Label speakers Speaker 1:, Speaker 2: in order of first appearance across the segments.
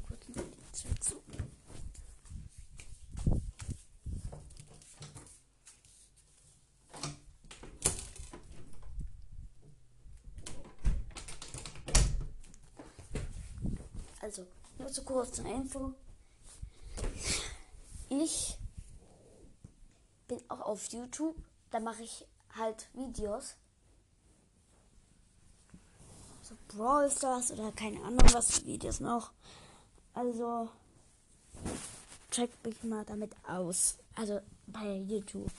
Speaker 1: mal kurz die Zeit zu. Also, nur zu kurz zur Info. Ich bin auch auf YouTube. Da mache ich halt Videos. So Brawl Stars oder keine Ahnung was für Videos noch. Also checkt mich mal damit aus. Also bei YouTube.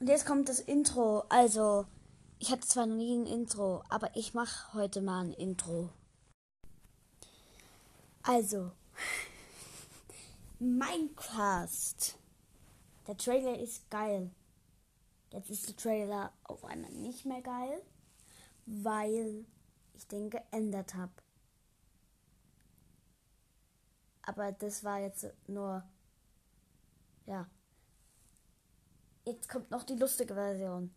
Speaker 1: Und jetzt kommt das Intro. Also, ich hatte zwar noch nie ein Intro, aber ich mache heute mal ein Intro. Also, Minecraft. Der Trailer ist geil. Jetzt ist der Trailer auf einmal nicht mehr geil, weil ich den geändert habe. Aber das war jetzt nur, ja. Jetzt kommt noch die lustige Version.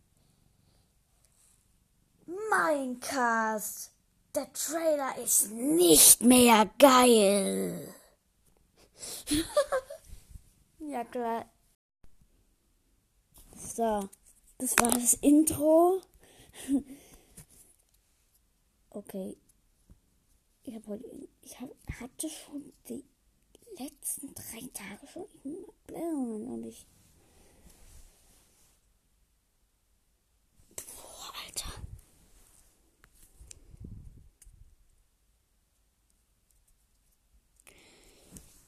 Speaker 1: Minecraft. Der Trailer ist nicht mehr geil. ja, klar. So, das war das Intro. okay. Ich habe heute, ich hab, hatte schon die letzten drei Tage schon Blähungen und ich. Boah, Alter.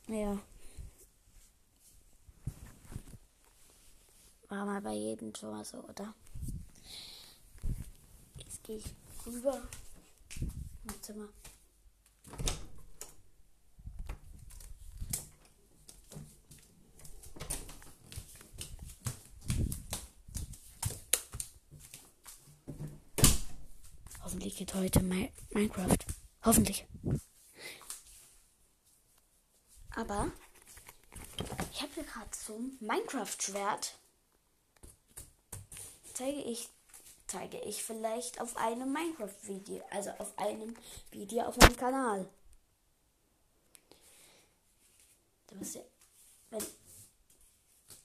Speaker 1: Naja. War mal bei jedem mal so, oder? Jetzt gehe ich rüber. Mein Zimmer. Geht heute Minecraft. Hoffentlich. Aber ich habe hier gerade so ein Minecraft-Schwert. Zeige ich, zeige ich vielleicht auf einem Minecraft-Video, also auf einem Video auf meinem Kanal. Da muss ja, wenn,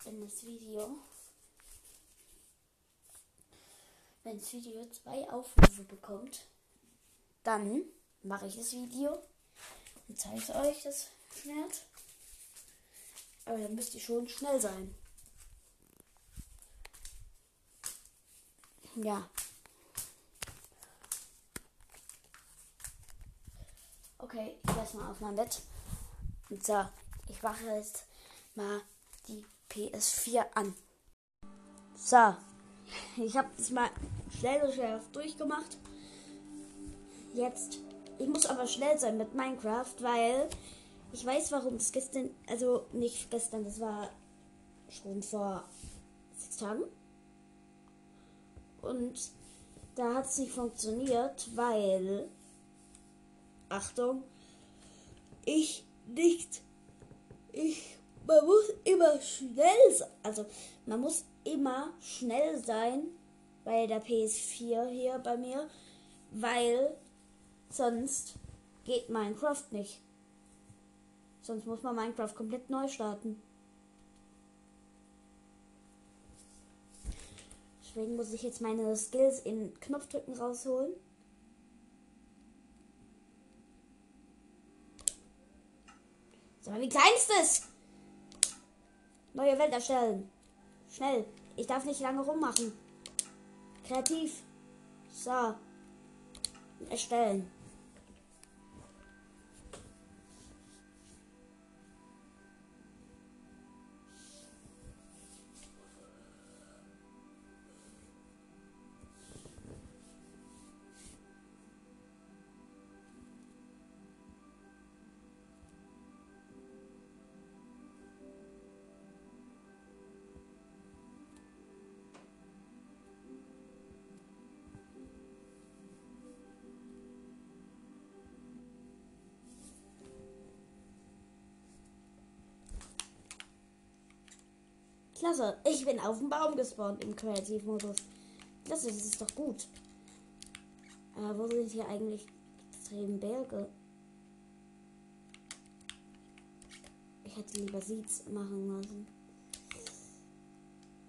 Speaker 1: wenn das Video, wenn das Video zwei Aufrufe bekommt, dann mache ich das Video und zeige euch das Schwert. Aber dann müsst ihr schon schnell sein. Ja. Okay, ich lasse mal auf mein Bett. Und so, ich mache jetzt mal die PS4 an. So, ich habe das mal schnell schnell durchgemacht. Jetzt, ich muss aber schnell sein mit Minecraft, weil ich weiß, warum es gestern, also nicht gestern, das war schon vor sechs Tagen. Und da hat es nicht funktioniert, weil, Achtung, ich nicht, ich, man muss immer schnell sein, also man muss immer schnell sein bei der PS4 hier bei mir, weil sonst geht Minecraft nicht. Sonst muss man Minecraft komplett neu starten. Deswegen muss ich jetzt meine Skills in Knopfdrücken rausholen. So, wie klein ist das? Neue Welt erstellen. Schnell. Ich darf nicht lange rummachen. Kreativ. So. Erstellen. Klasse. Ich bin auf dem Baum gespawnt im Kreativmodus. Klasse, das ist doch gut. Aber wo sind hier eigentlich extrem Berge? Ich hätte lieber Seeds machen lassen.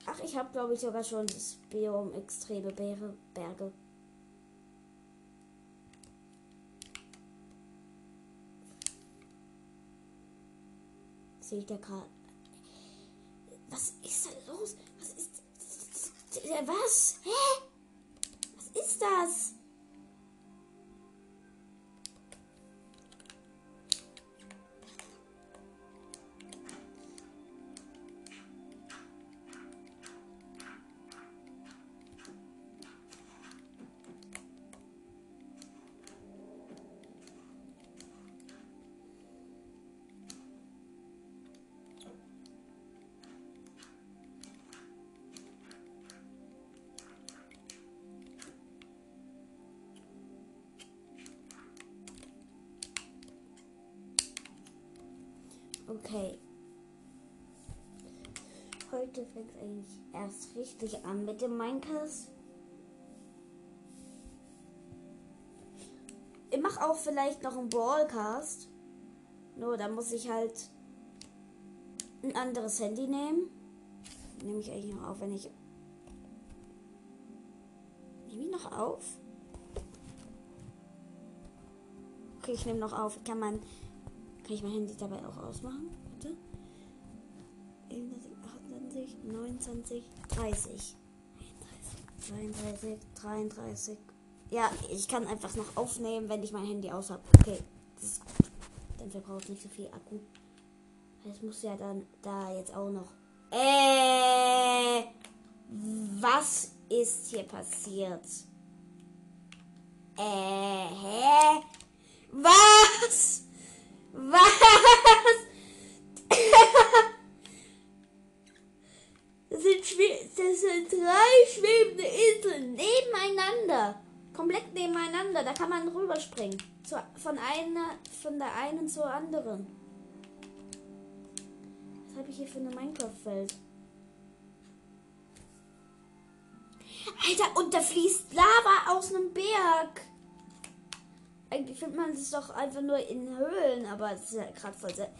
Speaker 1: Ach, ich habe glaube ich sogar schon das Biom extreme Berge. Berge. Seht ihr gerade? Was ist da los? Was ist. Was? Hä? Was ist das? Okay. Heute fängt es eigentlich erst richtig an mit dem Minecast. Ich mache auch vielleicht noch einen Brawlcast. Nur, da muss ich halt ein anderes Handy nehmen. Nehme ich eigentlich noch auf, wenn ich. Nehme ich noch auf? Okay, ich nehme noch auf. Ich kann mein kann ich mein Handy dabei auch ausmachen? Bitte. 28, 29, 30. 32, 33. Ja, ich kann einfach noch aufnehmen, wenn ich mein Handy aus habe. Okay, das ist gut. Dann verbraucht nicht so viel Akku. Es muss ja dann da jetzt auch noch. Äh, was ist hier passiert? Äh, hä? Was? Was? Das sind, das sind drei schwebende Inseln nebeneinander. Komplett nebeneinander. Da kann man rüberspringen. Zu, von, einer, von der einen zur anderen. Was habe ich hier für eine Minecraft-Welt? Alter, und da fließt Lava aus einem Berg. Eigentlich findet man es doch einfach nur in Höhlen, aber es ist ja gerade voll sehr.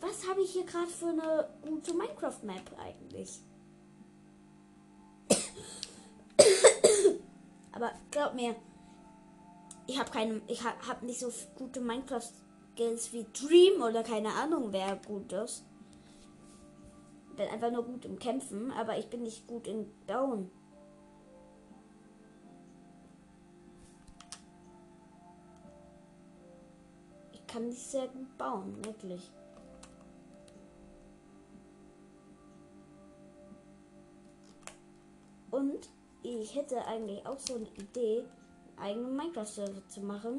Speaker 1: Was habe ich hier gerade für eine gute Minecraft-Map eigentlich? aber glaub mir, ich habe keine, ich habe hab nicht so gute Minecraft-Skills wie Dream oder keine Ahnung, wer gut ist. Bin einfach nur gut im Kämpfen, aber ich bin nicht gut in Bauen. Kann nicht sehr gut bauen, wirklich. Und ich hätte eigentlich auch so eine Idee, einen eigenen Minecraft-Server zu machen.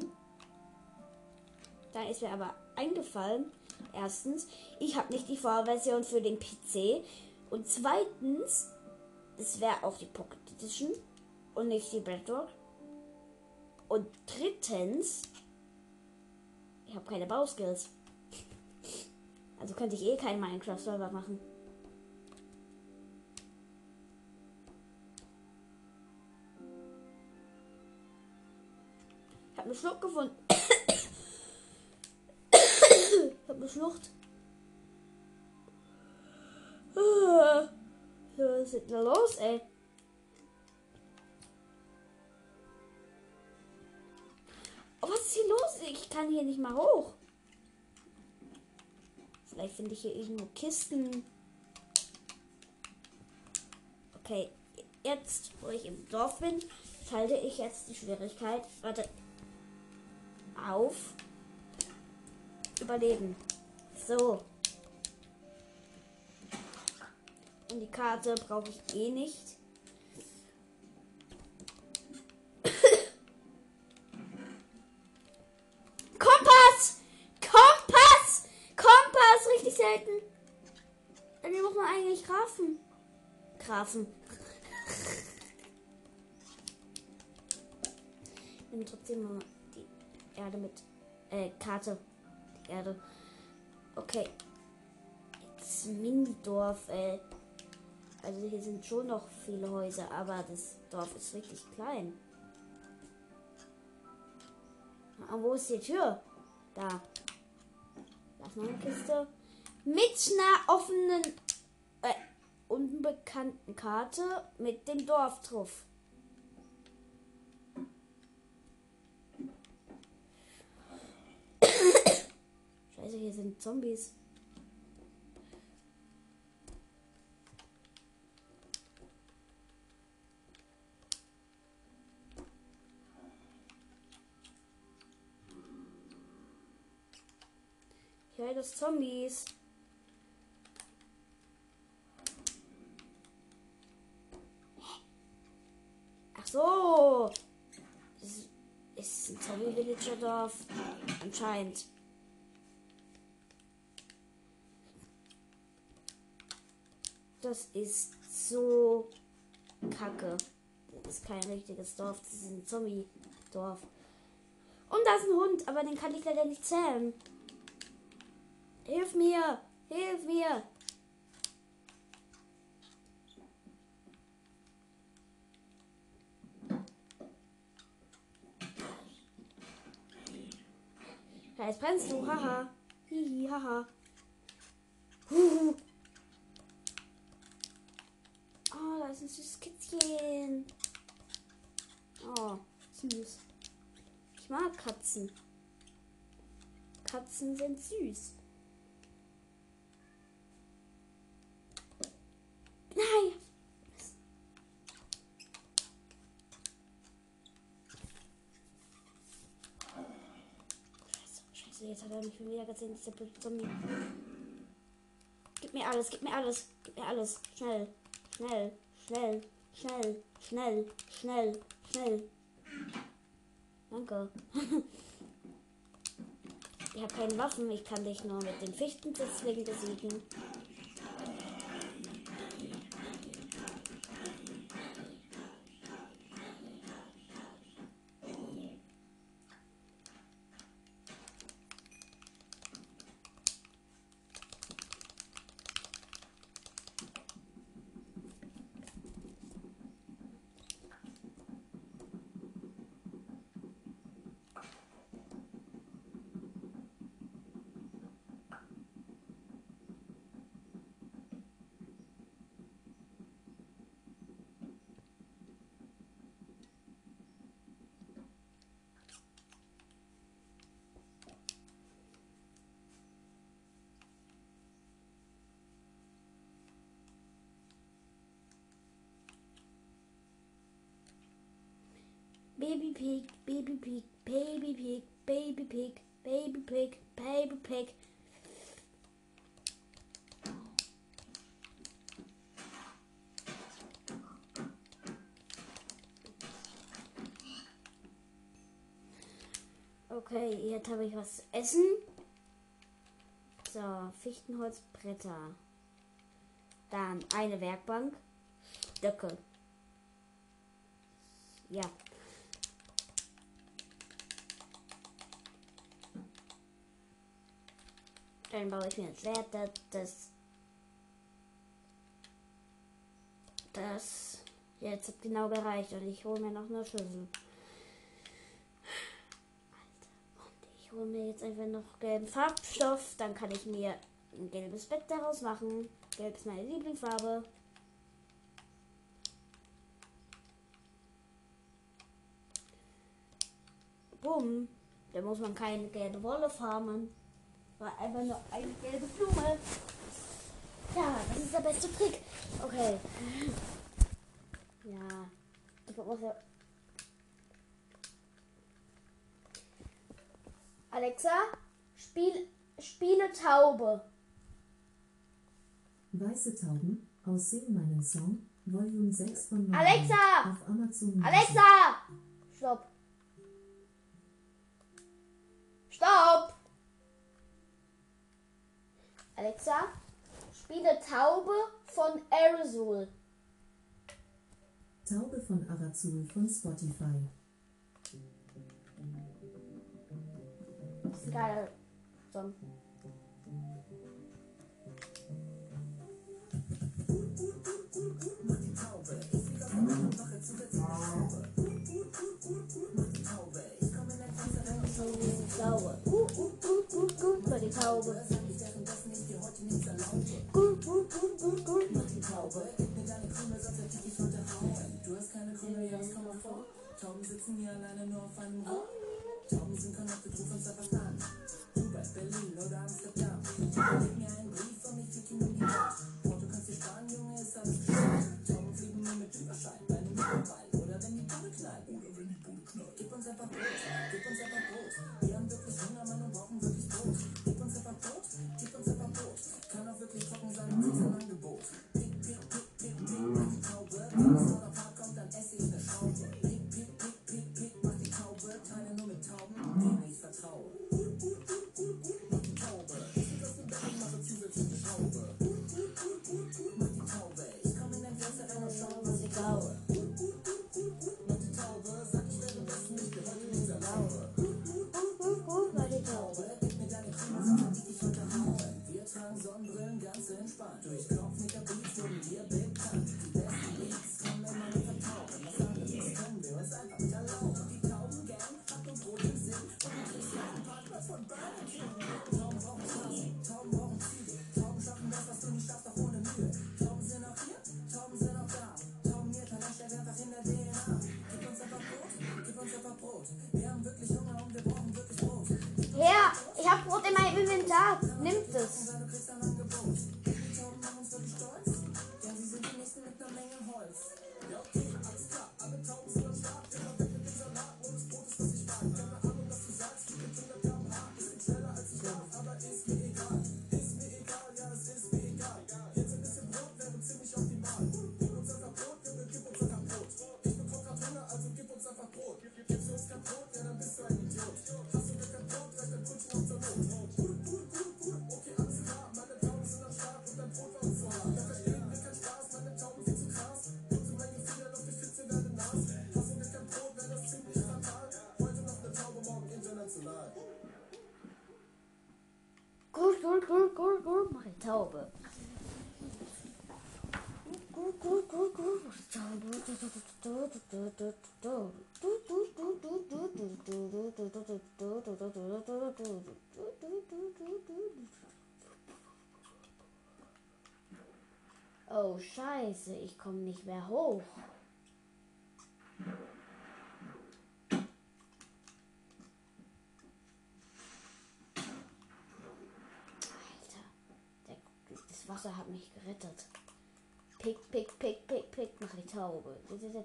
Speaker 1: Da ist mir aber eingefallen, erstens, ich habe nicht die Vorversion für den PC. Und zweitens, es wäre auch die Pocket Edition und nicht die Bedrock. Und drittens, ich habe keine Bauskills. Also könnte ich eh keinen Minecraft-Server machen. Ich habe eine Schlucht gefunden. ich habe eine Schlucht. Was ist da los, ey? Kann hier nicht mal hoch. Vielleicht finde ich hier irgendwo Kisten. Okay, jetzt, wo ich im Dorf bin, schalte ich jetzt die Schwierigkeit. Warte. Auf. Überleben. So. Und die Karte brauche ich eh nicht. Man eigentlich Grafen. Nimm trotzdem mal die Erde mit. Äh, Karte. Die Erde. Okay. Das Mini-Dorf, ey. Also hier sind schon noch viele Häuser, aber das Dorf ist wirklich klein. Und wo ist die Tür? Da. Ist noch eine Kiste. mit einer offenen, äh, unbekannten Karte mit dem Dorf drauf. Scheiße, hier sind Zombies. Ich höre das Zombies. So. Es ist ein Zombie-Villager-Dorf. Anscheinend. Das ist so kacke. Das ist kein richtiges Dorf. Das ist ein Zombie-Dorf. Und da ist ein Hund, aber den kann ich leider nicht zählen. Hilf mir! Hilf mir! Ja, jetzt brennst du, haha. Hihi, haha. Huhu. Oh, da ist ein süßes Kätzchen. Oh, süß. Ich mag Katzen. Katzen sind süß. Nein! Scheiße, scheiße, jetzt hat er mich wieder gesehen, dieser blöde Zombie. Gib mir alles, gib mir alles, gib mir alles. Schnell, schnell, schnell, schnell, schnell, schnell, schnell. Danke. ich habe keine Waffen, ich kann dich nur mit den Fichten deswegen besiegen. Baby pig, baby pig, baby pig, baby pig, baby pig, baby pig. Okay, jetzt habe ich was zu essen. So, Fichtenholzbretter. Dann eine Werkbank. Stöcke. Ja. Dann baue ich mir ein Schwert, das, das, das jetzt hat genau gereicht und ich hole mir noch eine Schüssel. Alter, und ich hole mir jetzt einfach noch gelben Farbstoff, dann kann ich mir ein gelbes Bett daraus machen. Gelb ist meine Lieblingsfarbe. Bumm. Da muss man keine gelbe Wolle farmen. War einfach nur eine gelbe Blume. Ja, das ist der beste Trick. Okay. Ja. Ich muss ja. Alexa, spiel, spiele Taube.
Speaker 2: Weiße Tauben aus Sing meinen Song, Volume 6 von Marvel
Speaker 1: Alexa!
Speaker 2: auf Amazon.
Speaker 1: Alexa! Stopp. Stopp! Alexa, spiele Taube von Aerosol.
Speaker 2: Taube von Arazul von Spotify.
Speaker 1: Geiler Song. Taube. Uh, uh, uh, uh, uh, die Taube.
Speaker 3: sitzen wir alleine nur auf einem Raum. Tauben sind connected, ruf uns einfach da. Taube.
Speaker 1: Oh scheiße, ich komme nicht mehr hoch. Wasser hat mich gerettet. Pick, pick, pick, pick, pick, mach die Taube. Das ist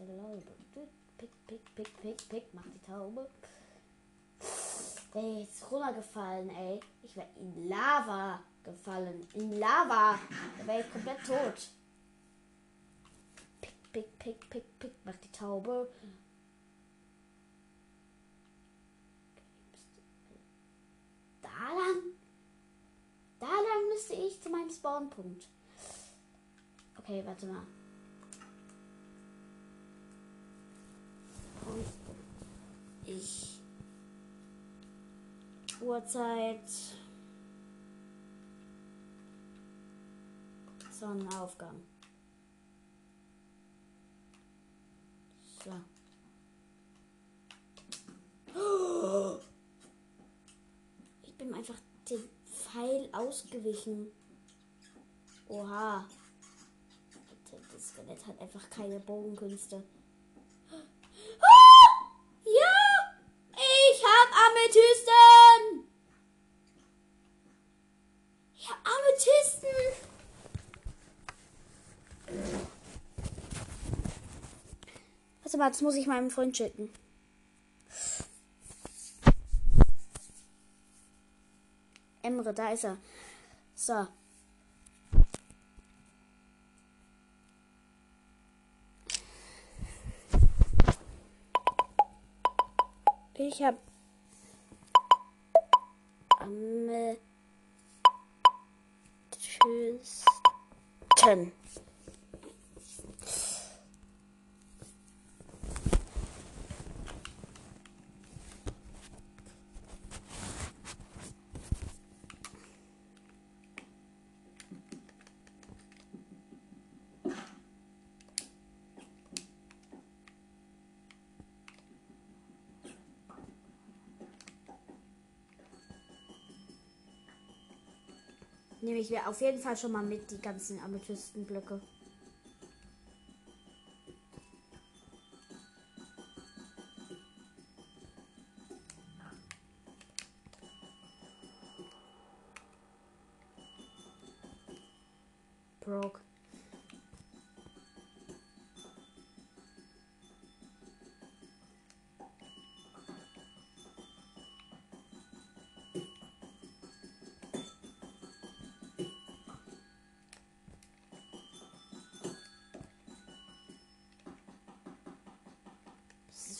Speaker 1: erlaubt. Pick, pick, pick, pick, pick, mach die Taube. Ey, ist runtergefallen, ey. Ich wäre in Lava gefallen. In Lava. Da wäre ich komplett tot. Pick, pick, pick, pick, pick, mach die Taube. Spawnpunkt. Okay, warte mal. Ich. Uhrzeit. Sonnenaufgang. So. Ich bin einfach den Pfeil ausgewichen. Oha. Das Skelett hat einfach keine Bogenkünste. Ah! Ja! Ich hab Amethysten! Ich hab Amethysten! Warte mal, das muss ich meinem Freund schicken. Emre, da ist er. So. ich habe am Tschüss. Nehme ich mir auf jeden Fall schon mal mit, die ganzen Amethystenblöcke.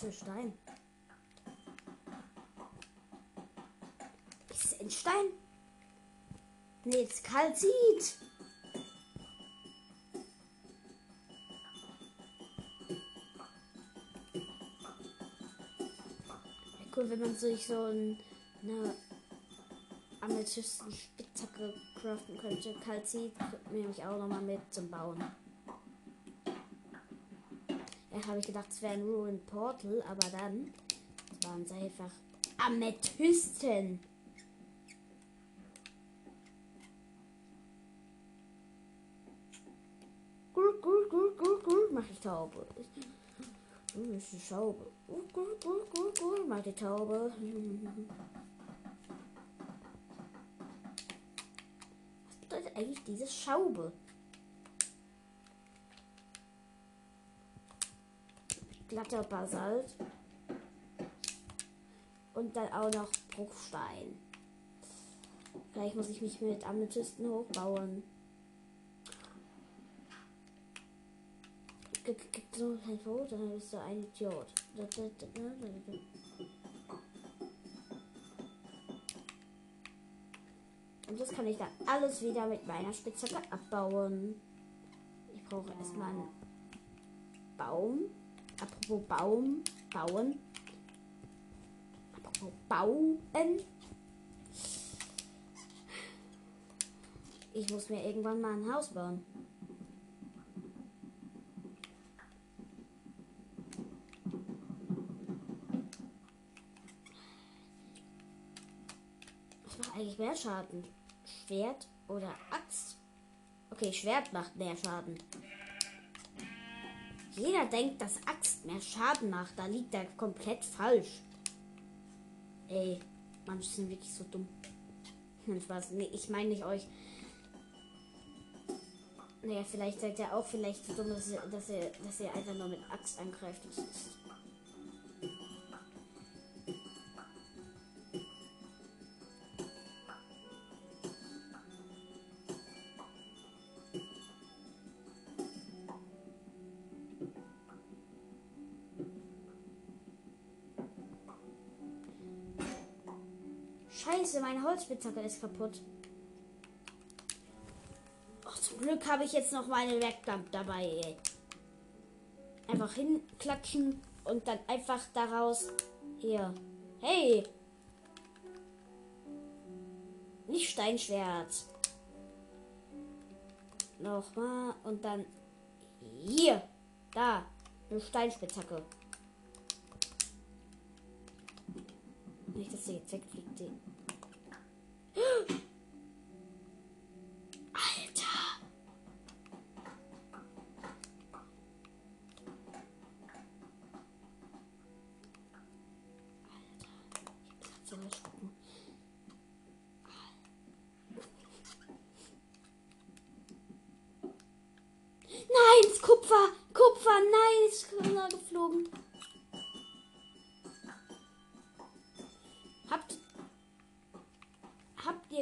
Speaker 1: Für Stein? Ist es ein Stein? Nee, es ist Kalzit. Cool, wenn man sich so ein, eine Amethysten-Spitzhacke craften könnte. Kalzit nehme ich auch nochmal mit zum Bauen. Habe ich gedacht, es wäre ein Ruin Portal, aber dann waren es einfach Amethysten. Gut, gut, gut, gut, gut, mach ich Taube. Uh, ist eine Schaube. Gut, gut, gut, gut, gut, mach die Taube. Was bedeutet eigentlich diese Schaube? Glatter Basalt. Und dann auch noch Bruchstein. Vielleicht muss ich mich mit Amethysten hochbauen. Gibt so kein Foto, dann bist du ein Idiot. Und das kann ich dann alles wieder mit meiner Spitzhacke abbauen. Ich brauche erstmal einen Baum. Apropos Baum, bauen. Apropos bauen. Ich muss mir irgendwann mal ein Haus bauen. Was macht eigentlich mehr Schaden? Schwert oder Axt? Okay, Schwert macht mehr Schaden. Jeder denkt, dass Axt mehr Schaden macht. Da liegt er komplett falsch. Ey, manche sind wirklich so dumm. Spaß. Nee, ich meine nicht euch. Naja, vielleicht seid ihr auch vielleicht so dumm, dass ihr, dass ihr, dass ihr einfach nur mit Axt angreift. Das ist Holzspitzhacke ist kaputt. Ach, zum Glück habe ich jetzt noch meine Werkbank dabei. Einfach hinklatschen und dann einfach daraus hier. Hey! Nicht Steinschwert. Nochmal und dann hier. Da. Eine Steinspitzhacke. Nicht, dass sie jetzt wegfliegt.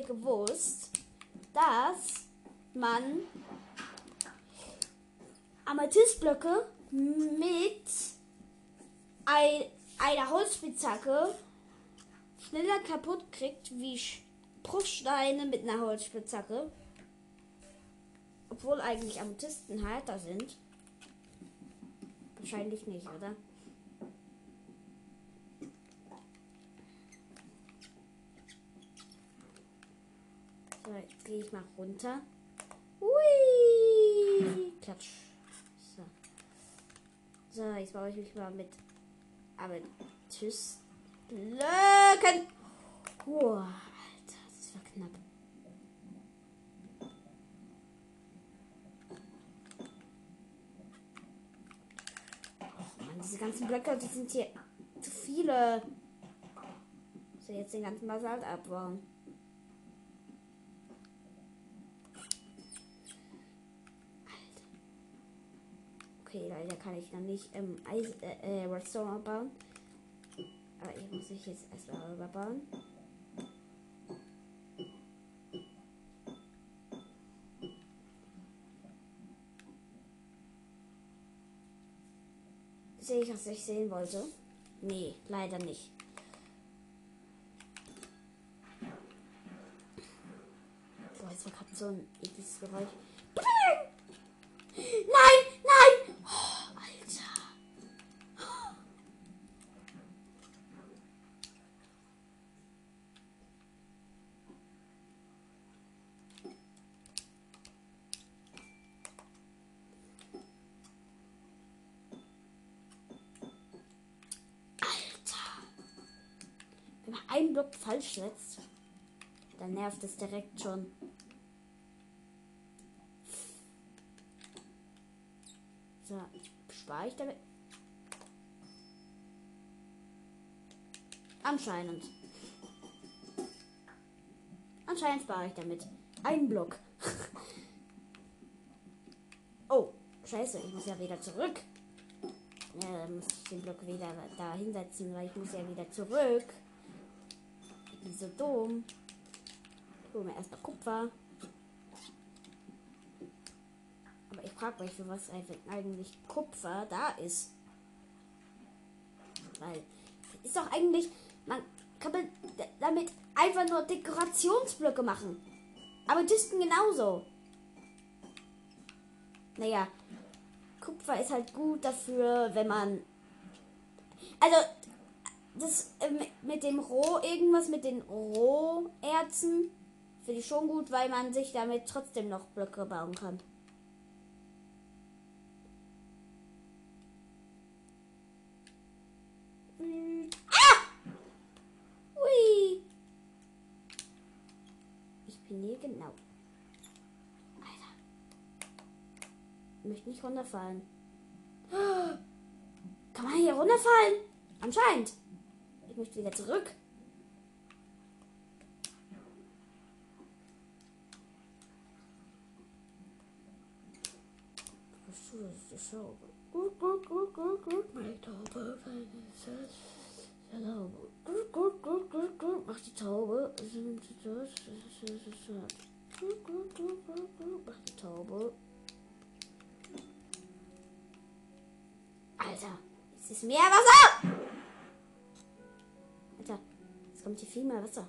Speaker 1: Gewusst, dass man Amethystblöcke mit ein, einer Holzspitzhacke schneller kaputt kriegt wie Bruchsteine mit einer Holzspitzhacke? Obwohl eigentlich Amethysten härter sind. Wahrscheinlich nicht, oder? Jetzt gehe ich mal runter. Hui! Klatsch. So. So, jetzt baue ich mich mal mit Amethystblöcken. Boah, Alter, das war knapp. Oh Mann, diese ganzen Blöcke, die sind hier zu viele. So, jetzt den ganzen Basalt abbauen. Okay, leider kann ich noch nicht ähm, Eis, äh, äh, Redstone abbauen. Aber ich muss mich jetzt erstmal rüberbauen. Sehe ich, was ich sehen wollte. Nee, leider nicht. Boah, jetzt war gerade so ein ekliges Geräusch. Nein, nein! Oh, Alter. Alter. Wenn man einen Block falsch setzt, dann nervt es direkt schon. So, spare ich damit. Anscheinend. Anscheinend spare ich damit. Einen Block. oh, scheiße, ich muss ja wieder zurück. Ja, dann muss ich den Block wieder da hinsetzen, weil ich muss ja wieder zurück. Ich bin so dumm. Hole mir erstmal Kupfer. Aber ich frage mich, für was eigentlich Kupfer da ist. Weil, ist doch eigentlich, man kann man damit einfach nur Dekorationsblöcke machen. Aber Disten genauso. Naja, Kupfer ist halt gut dafür, wenn man. Also, das äh, mit- mit dem Roh, irgendwas mit den Roherzen, finde ich schon gut, weil man sich damit trotzdem noch Blöcke bauen kann. Hm. Ah! Hui! Ich bin hier genau. Alter. Ich möchte nicht runterfallen. Kann man hier runterfallen? Anscheinend. Möchte wieder zurück. Das Taube? Gut, gut, gut, gut, gut. Meine Taube, Hello. Gut, gut, gut, gut, gut. Mach die Taube. Gut, gut, gut, gut, gut. Mach die Taube. Alter, es ist mehr Wasser! Alter, jetzt kommt hier viel mehr Wasser.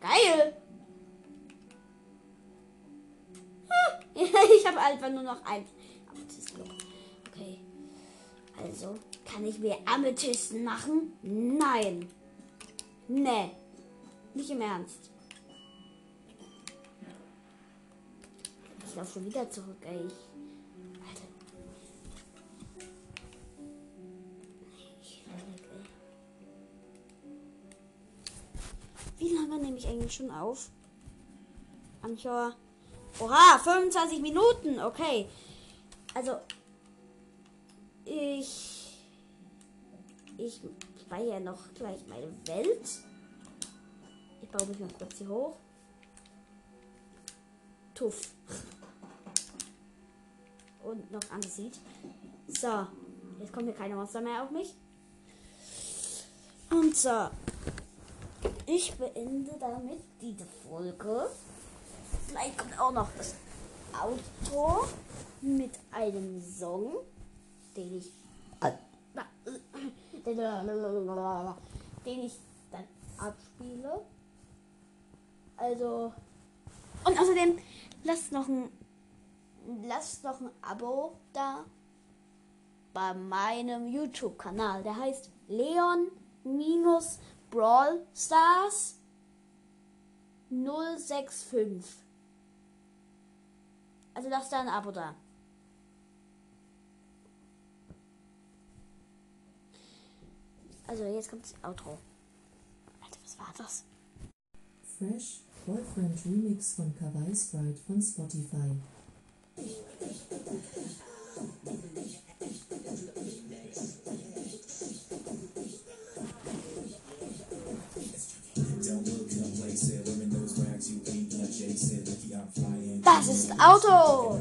Speaker 1: Geil! Ah, Ich habe einfach nur noch ein Amethystblock. Okay. Also, kann ich mir Amethysten machen? Nein. Nee. Nicht im Ernst. Ich laufe schon wieder zurück, ey. Wie lange nehme ich eigentlich schon auf? Anchor. Oha, 25 Minuten. Okay. Also, ich. Ich speichere noch gleich meine Welt. Ich baue mich mal kurz hier hoch. Tuff. Und noch Andesit. So. Jetzt kommen hier keine Monster mehr auf mich. Und so. Ich beende damit diese Folge. Vielleicht kommt auch noch das Outro mit einem Song, den ich den ich dann abspiele. Also und außerdem lasst noch ein lasst noch ein Abo da bei meinem YouTube Kanal. Der heißt Leon minus Brawl Stars 065. Also lasst da ein Abo da. Also jetzt kommt das Outro. Alter, was war das?
Speaker 2: Fresh Boyfriend Remix von Kawaii Sprite von Spotify.
Speaker 1: Das ist Auto.